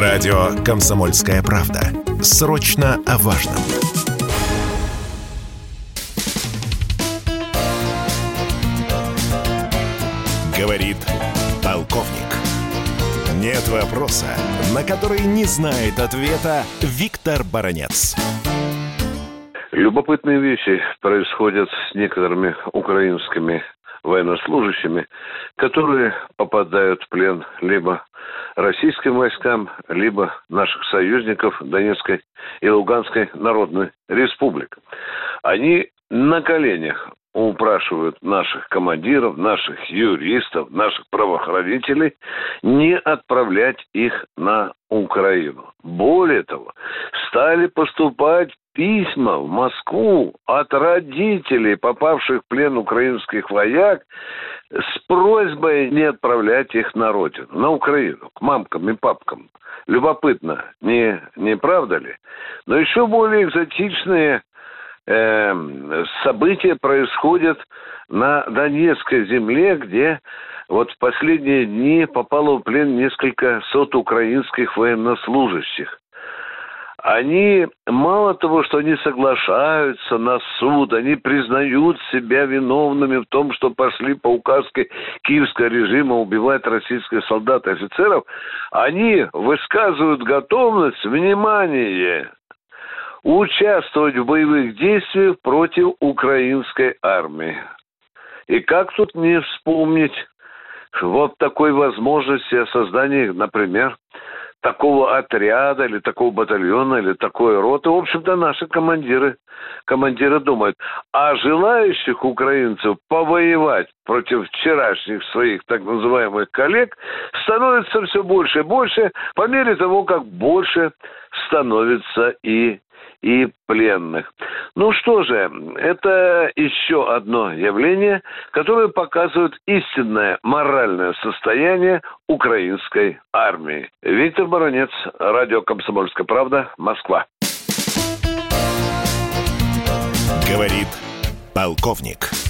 Радио «Комсомольская правда». Срочно о важном. Говорит полковник. Нет вопроса, на который не знает ответа Виктор Баранец. Любопытные вещи происходят с некоторыми украинскими военнослужащими, которые попадают в плен либо российским войскам, либо наших союзников Донецкой и Луганской Народной Республик. Они на коленях упрашивают наших командиров, наших юристов, наших правоохранителей не отправлять их на Украину. Более того, стали поступать письма в Москву от родителей, попавших в плен украинских вояк, с просьбой не отправлять их на родину, на Украину, к мамкам и папкам. Любопытно, не, не правда ли? Но еще более экзотичные э, события происходят на Донецкой земле, где вот в последние дни попало в плен несколько сот украинских военнослужащих. Они мало того, что они соглашаются на суд, они признают себя виновными в том, что пошли по указке киевского режима убивать российских солдат и офицеров, они высказывают готовность, внимание, участвовать в боевых действиях против украинской армии. И как тут не вспомнить вот такой возможности о создании, например, такого отряда или такого батальона или такой роты. В общем-то, наши командиры, командиры думают. А желающих украинцев повоевать против вчерашних своих так называемых коллег становится все больше и больше по мере того, как больше становится и и пленных. Ну что же, это еще одно явление, которое показывает истинное моральное состояние украинской армии. Виктор Баранец, радио «Комсомольская правда», Москва. Говорит полковник.